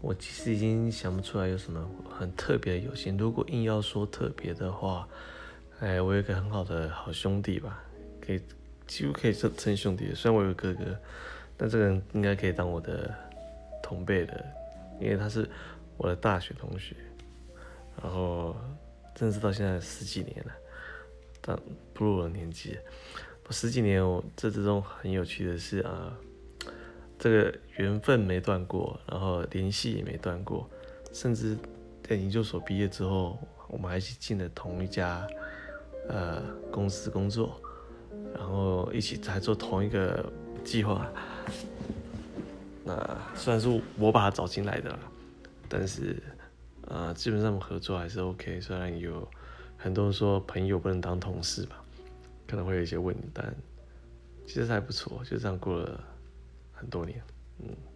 我其实已经想不出来有什么很特别的友情。如果硬要说特别的话，哎，我有个很好的好兄弟吧，可以几乎可以称称兄弟。虽然我有哥哥，但这个人应该可以当我的同辈的，因为他是我的大学同学。然后认识到现在十几年了，但步入了年纪，十几年我这之中很有趣的是啊，这个缘分没断过，然后联系也没断过，甚至在研究所毕业之后，我们还一起进了同一家。呃，公司工作，然后一起在做同一个计划。那虽然是我把他找进来的啦，但是呃，基本上我们合作还是 OK。虽然有很多人说朋友不能当同事吧，可能会有一些问题，但其实还不错，就这样过了很多年，嗯。